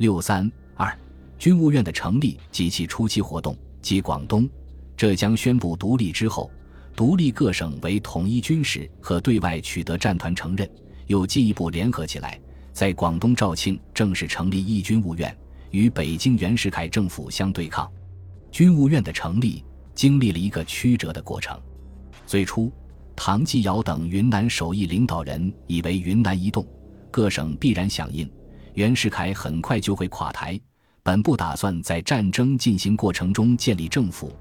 六三二，军务院的成立及其初期活动，即广东、浙江宣布独立之后，独立各省为统一军事和对外取得战团承认，又进一步联合起来，在广东肇庆正式成立义军务院，与北京袁世凯政府相对抗。军务院的成立经历了一个曲折的过程。最初，唐继尧等云南首义领导人以为云南一动，各省必然响应，袁世凯很快就会垮台。本不打算在战争进行过程中建立政府，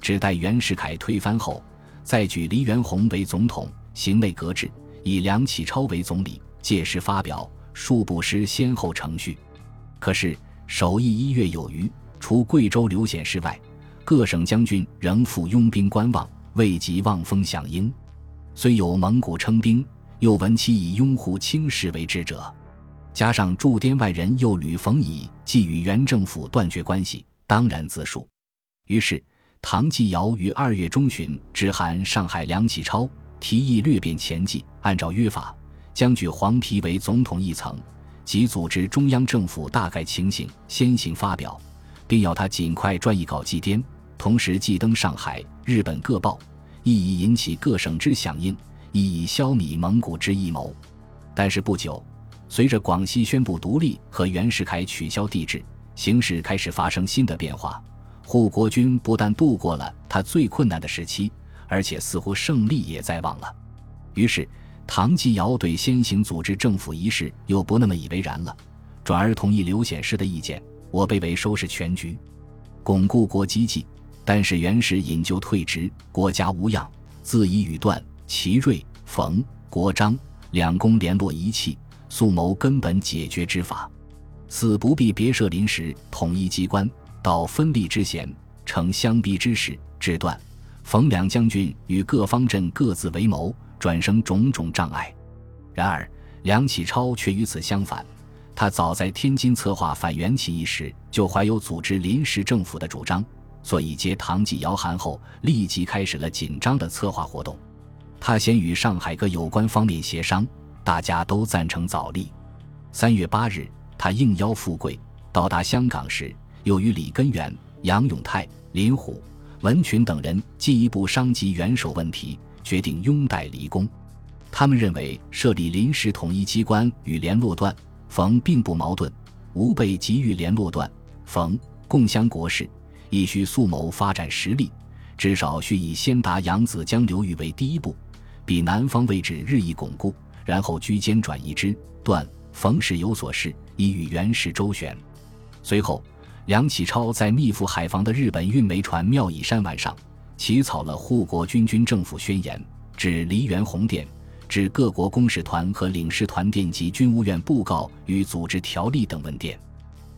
只待袁世凯推翻后，再举黎元洪为总统，行内阁制，以梁启超为总理，届时发表，数不失先后程序。可是首义一月有余，除贵州刘显世外，各省将军仍赴拥兵观望，未及望风响应。虽有蒙古称兵，又闻其以拥护清室为之者。加上驻滇外人又屡逢乙既与原政府断绝关系，当然自述。于是唐继尧于二月中旬致函上海梁启超，提议略变前计，按照约法，将举黄皮为总统一层，即组织中央政府大概情形先行发表，并要他尽快撰一稿寄滇，同时寄登上海、日本各报，意以引起各省之响应，意以消弭蒙古之异谋。但是不久。随着广西宣布独立和袁世凯取消帝制，形势开始发生新的变化。护国军不但度过了他最困难的时期，而且似乎胜利也在望了。于是，唐继尧对先行组织政府一事又不那么以为然了，转而同意刘显世的意见，我被为收拾全局，巩固国基计。但是袁氏引咎退职，国家无恙，自以与段、齐瑞、冯、国璋两公联络一气。速谋根本解决之法，此不必别设临时统一机关，到分立之嫌，成相逼之势，至断。冯两将军与各方阵各自为谋，转生种种障碍。然而梁启超却与此相反，他早在天津策划反袁起义时，就怀有组织临时政府的主张，所以接唐继尧函后，立即开始了紧张的策划活动。他先与上海各有关方面协商。大家都赞成早立。三月八日，他应邀赴贵，到达香港时，又与李根源、杨永泰、林虎、文群等人进一步商及元首问题，决定拥戴离宫。他们认为设立临时统一机关与联络段冯并不矛盾，吾辈急于联络段冯共襄国事，亦需速谋发展实力，至少需以先达扬子江流域为第一步，比南方位置日益巩固。然后居间转移之，段冯氏有所事，已与袁氏周旋。随后，梁启超在密赴海防的日本运煤船妙乙山湾上，起草了护国军军政府宣言，至梨园红殿，至各国公使团和领事团殿及军务院布告与组织条例等文件。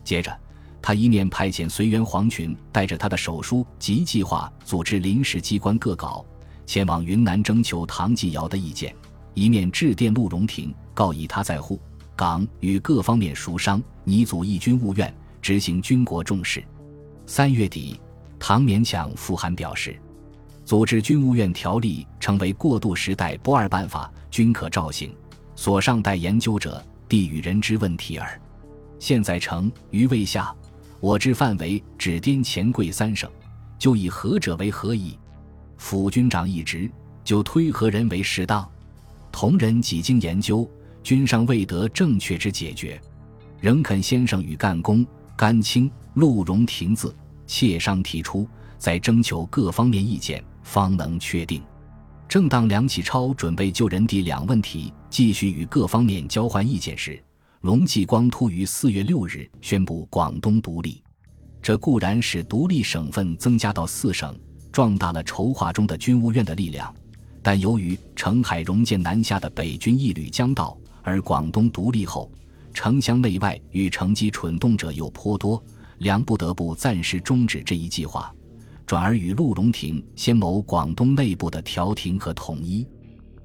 接着，他一面派遣随员黄群带着他的手书及计划组织临时机关各稿，前往云南征求唐继尧的意见。一面致电陆荣廷，告以他在沪港与各方面熟商，拟组义军务院，执行军国重事。三月底，唐勉强复函表示，组织军务院条例成为过渡时代不二办法，均可照行。所尚待研究者，地与人之问题耳。现在成余未下，我之范围只滇黔贵三省，就以何者为何矣？府军长一职，就推何人为适当？同仁几经研究，均尚未得正确之解决，仍肯先生与干公、甘清、陆荣廷字切商提出，再征求各方面意见，方能确定。正当梁启超准备就人地两问题继续与各方面交换意见时，龙继光突于四月六日宣布广东独立。这固然使独立省份增加到四省，壮大了筹划中的军务院的力量。但由于澄海荣建南下的北军一旅将到，而广东独立后，城乡内外与乘机蠢动者又颇多，梁不得不暂时终止这一计划，转而与陆荣廷先谋广东内部的调停和统一。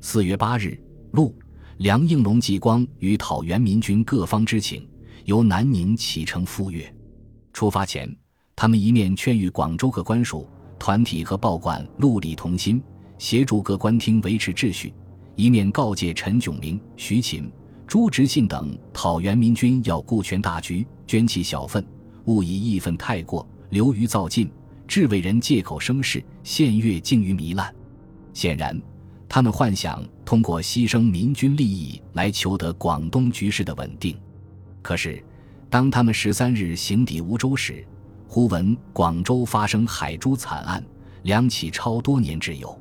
四月八日，陆、梁应龙继光与讨袁民军各方之请，由南宁启程赴粤。出发前，他们一面劝谕广州各官署、团体和报馆陆理同心。协助各官厅维持秩序，一面告诫陈炯明、徐勤、朱执信等讨袁明军要顾全大局，捐弃小份，勿以义愤太过，流于造进，致为人借口生事，献乐敬于糜烂。显然，他们幻想通过牺牲民军利益来求得广东局势的稳定。可是，当他们十三日行抵梧州时，忽闻广州发生海珠惨案，梁启超多年挚友。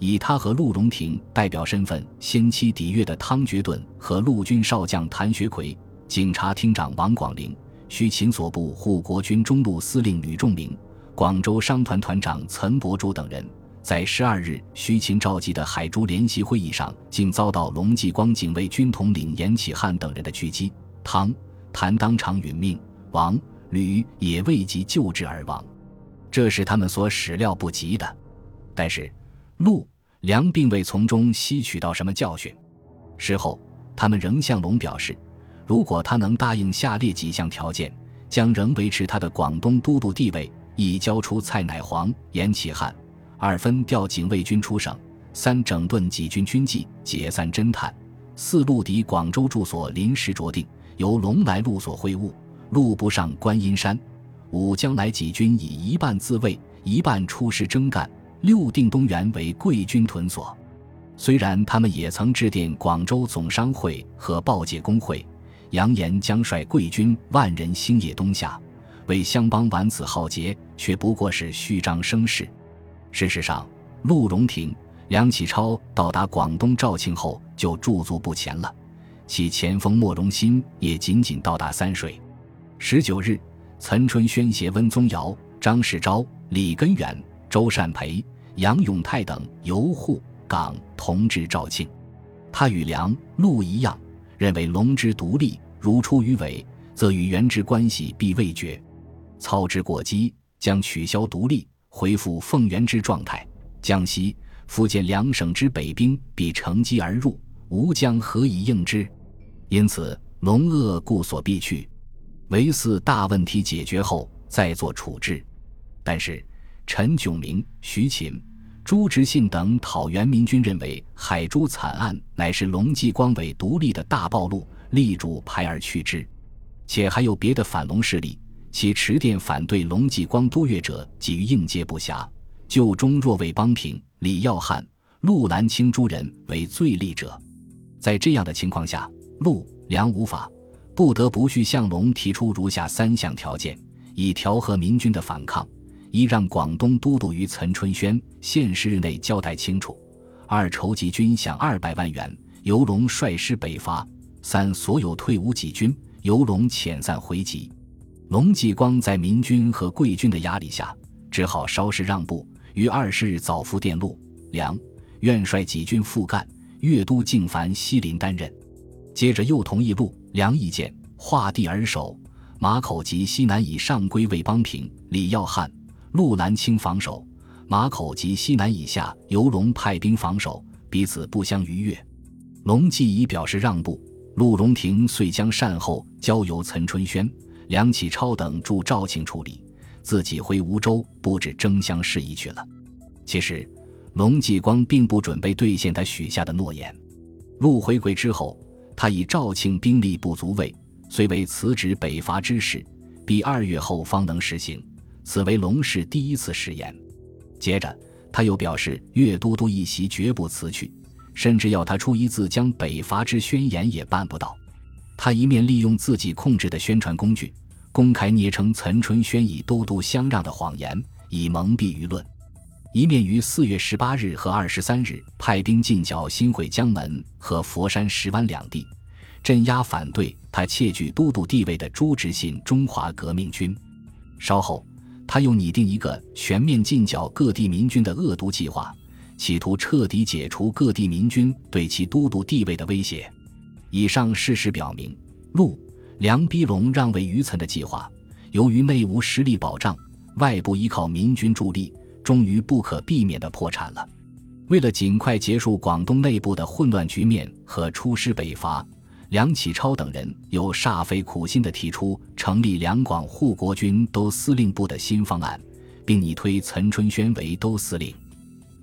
以他和陆荣廷代表身份先期抵粤的汤觉顿和陆军少将谭学奎、警察厅长王广陵、徐勤所部护国军中路司令吕仲明、广州商团团长岑伯柱等人，在十二日徐勤召集的海珠联席会议上，竟遭到龙继光警卫军统领严启汉等人的狙击，汤、谭当场殒命，王、吕也未及救治而亡，这是他们所始料不及的。但是。陆梁并未从中吸取到什么教训。事后，他们仍向龙表示，如果他能答应下列几项条件，将仍维持他的广东都督地位：一、交出蔡乃煌、严启汉；二、分调警卫军出省；三、整顿几军军纪，解散侦探；四、陆敌广州住所临时酌定，由龙来陆所会晤，陆不上观音山；五、将来几军以一半自卫，一半出师征干。六定东原为贵军屯所，虽然他们也曾致电广州总商会和报界工会，扬言将率贵军万人星夜东下，为乡邦完此浩劫，却不过是虚张声势。事实上，陆荣廷、梁启超到达广东肇庆后就驻足不前了，其前锋莫荣新也仅仅到达三水。十九日，岑春轩携温宗尧、张世钊、李根源。周善培、杨永泰等由沪港同至肇庆，他与梁陆一样，认为龙之独立如出于尾，则与元之关系必未绝。操之过激，将取消独立，恢复奉元之状态。江西、福建两省之北兵必乘机而入，吴将何以应之？因此，龙鄂故所必去，唯四大问题解决后再做处置。但是。陈炯明、徐勤、朱执信等讨袁明军认为海珠惨案乃是龙继光为独立的大暴露，力主排而去之。且还有别的反龙势力，其持电反对龙继光多越者，给予应接不暇。旧中若为邦平，李耀汉、陆兰清诸人为最利者。在这样的情况下，陆梁无法，不得不去向龙提出如下三项条件，以调和民军的反抗。一让广东都督于岑春轩限时日内交代清楚；二筹集军饷二百万元，由龙率师北伐；三所有退伍己军由龙遣散回籍。龙继光在民军和贵军的压力下，只好稍事让步，于二十日早赴电路，梁愿率己军复干，粤都敬凡西林担任。接着又同意陆梁意见，划地而守，马口及西南以上归魏邦平、李耀汉。陆兰清防守马口及西南以下，游龙派兵防守，彼此不相逾越。龙继已表示让步，陆荣廷遂将善后交由岑春轩、梁启超等驻肇庆处理，自己回梧州布置争相事宜去了。其实，龙继光并不准备兑现他许下的诺言。陆回归之后，他以肇庆兵力不足畏，虽为辞职北伐之事，必二月后方能实行。此为龙氏第一次誓言。接着，他又表示岳都督一席绝不辞去，甚至要他出一字将北伐之宣言也办不到。他一面利用自己控制的宣传工具，公开捏成岑春轩以都督相让的谎言，以蒙蔽舆论；一面于四月十八日和二十三日派兵进剿新会江门和佛山石湾两地，镇压反对他窃据都督地位的朱执信中华革命军。稍后。他又拟定一个全面进剿各地民军的恶毒计划，企图彻底解除各地民军对其都督地位的威胁。以上事实表明，陆梁逼龙让位于岑的计划，由于内无实力保障，外部依靠民军助力，终于不可避免地破产了。为了尽快结束广东内部的混乱局面和出师北伐。梁启超等人又煞费苦心地提出成立两广护国军都司令部的新方案，并拟推岑春轩为都司令。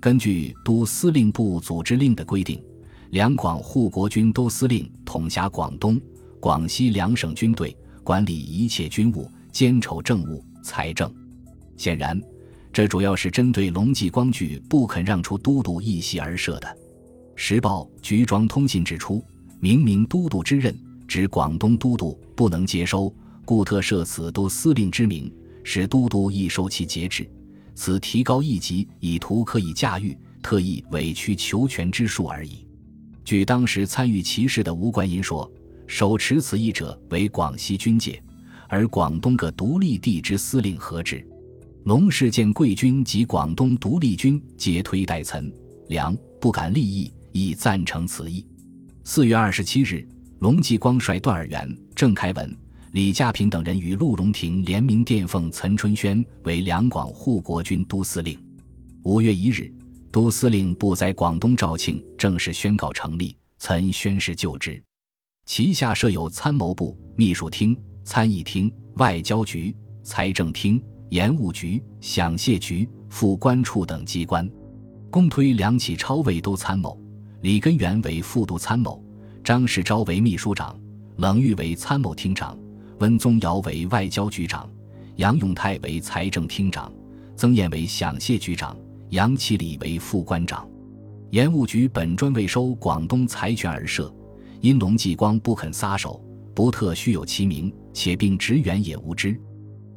根据都司令部组织令的规定，两广护国军都司令统辖广东、广西两省军队，管理一切军务，监筹政务、财政。显然，这主要是针对隆继光举不肯让出都督一席而设的。《时报》局庄通信指出，明明都督之任，指广东都督不能接收，故特设此都司令之名，使都督亦收其节制。此提高一级，以图可以驾驭，特意委曲求全之术而已。据当时参与其事的吴冠银说，手持此意者为广西军界，而广东各独立地之司令何之？龙氏见贵军及广东独立军皆推戴岑良，不敢立意，亦赞成此意。四月二十七日，龙继光率段尔元、郑开文、李家平等人与陆荣廷联名电奉岑春轩为两广护国军都司令。五月一日。都司令部在广东肇庆正式宣告成立，曾宣誓就职。旗下设有参谋部、秘书厅、参议厅、外交局、财政厅、盐务局、饷械局、副官处等机关。共推梁启超为都参谋，李根源为副都参谋，张世钊为秘书长，冷玉为参谋厅长，温宗尧为外交局长，杨永泰为财政厅长，曾燕为饷械局长。杨其礼为副官长，盐务局本专为收广东财权而设，因龙继光不肯撒手，不特虚有其名，且并职员也无知。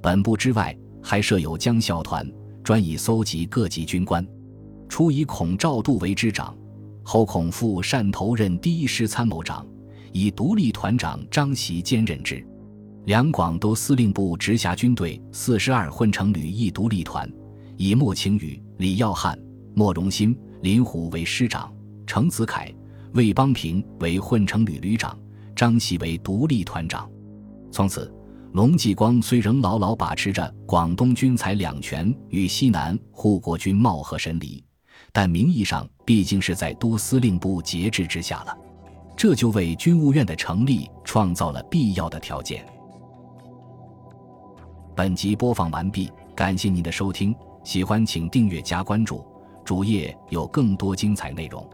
本部之外，还设有江校团，专以搜集各级军官。初以孔兆度为之长，后孔复汕头任第一师参谋长，以独立团长张袭兼任之。两广都司令部直辖军队四十二混成旅一独立团。以莫晴雨、李耀汉、莫荣新、林虎为师长，程子凯、魏邦平为混成旅旅长，张喜为独立团长。从此，龙继光虽仍牢牢把持着广东军财两权与西南护国军貌合神离，但名义上毕竟是在都司令部节制之下了，这就为军务院的成立创造了必要的条件。本集播放完毕，感谢您的收听。喜欢请订阅加关注，主页有更多精彩内容。